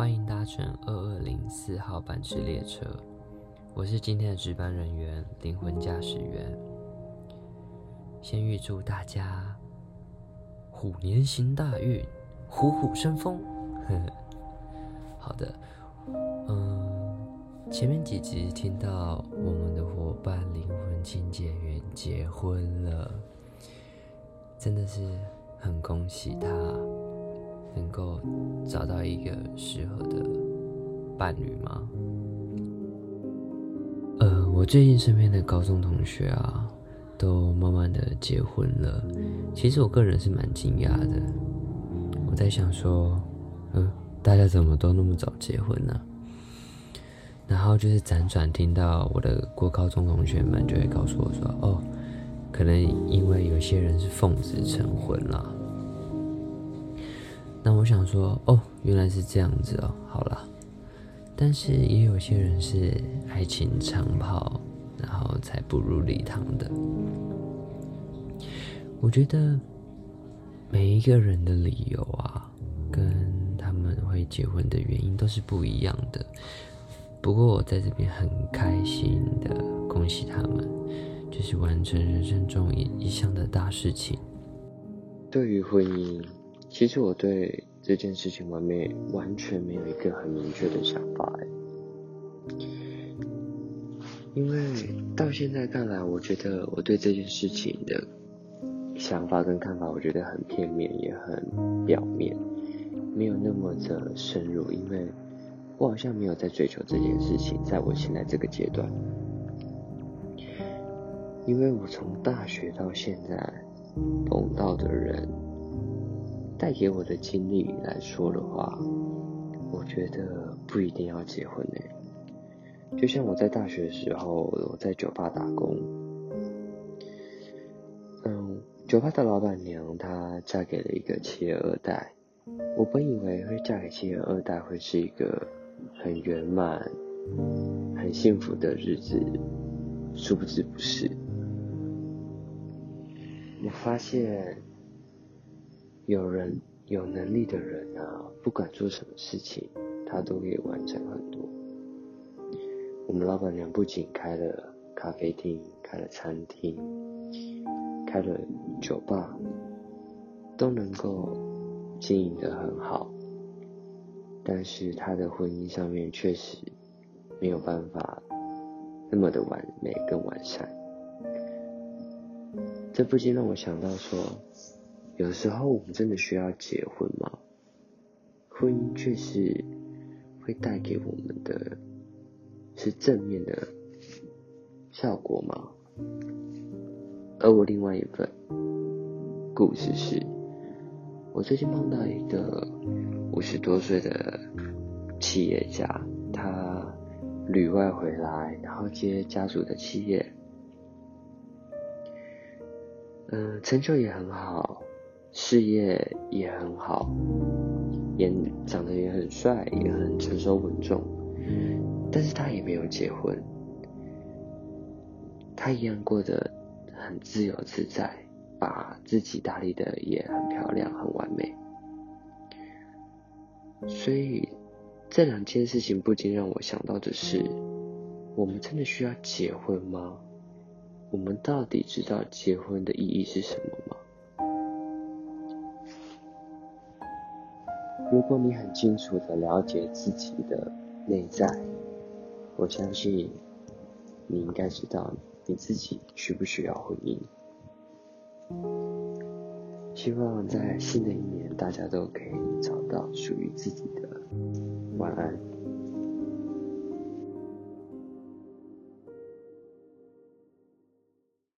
欢迎搭乘二二零四号班次列车，我是今天的值班人员，灵魂驾驶员。先预祝大家虎年行大运，虎虎生风。好的，嗯，前面几集听到我们的伙伴灵魂清洁员结婚了，真的是很恭喜他。能够找到一个适合的伴侣吗？呃，我最近身边的高中同学啊，都慢慢的结婚了。其实我个人是蛮惊讶的。我在想说，嗯，大家怎么都那么早结婚呢？然后就是辗转听到我的国高中同学们就会告诉我说，哦，可能因为有些人是奉子成婚了。那我想说，哦，原来是这样子哦，好了。但是也有些人是爱情长跑，然后才步入礼堂的。我觉得每一个人的理由啊，跟他们会结婚的原因都是不一样的。不过我在这边很开心的恭喜他们，就是完成人生中一一项的大事情。对于婚姻。其实我对这件事情完没完全没有一个很明确的想法哎，因为到现在看来，我觉得我对这件事情的想法跟看法，我觉得很片面，也很表面，没有那么的深入，因为我好像没有在追求这件事情，在我现在这个阶段，因为我从大学到现在碰到的人。带给我的经历来说的话，我觉得不一定要结婚呢。就像我在大学的时候，我在酒吧打工，嗯，酒吧的老板娘她嫁给了一个企业二代。我本以为会嫁给企业二代会是一个很圆满、很幸福的日子，殊不知不是。我发现。有人有能力的人啊，不管做什么事情，他都可以完成很多。我们老板娘不仅开了咖啡厅，开了餐厅，开了酒吧，都能够经营的很好。但是她的婚姻上面确实没有办法那么的完美跟完善。这不禁让我想到说。有时候我们真的需要结婚吗？婚姻确实会带给我们的是正面的效果吗？而我另外一份故事是，我最近碰到一个五十多岁的企业家，他旅外回来，然后接家族的企业，嗯，成就也很好。事业也很好，也长得也很帅，也很成熟稳重，但是他也没有结婚，他一样过得很自由自在，把自己打理的也很漂亮，很完美。所以这两件事情不禁让我想到的是：我们真的需要结婚吗？我们到底知道结婚的意义是什么吗？如果你很清楚的了解自己的内在，我相信你应该知道你自己需不需要婚姻。希望在新的一年，大家都可以找到属于自己的晚安。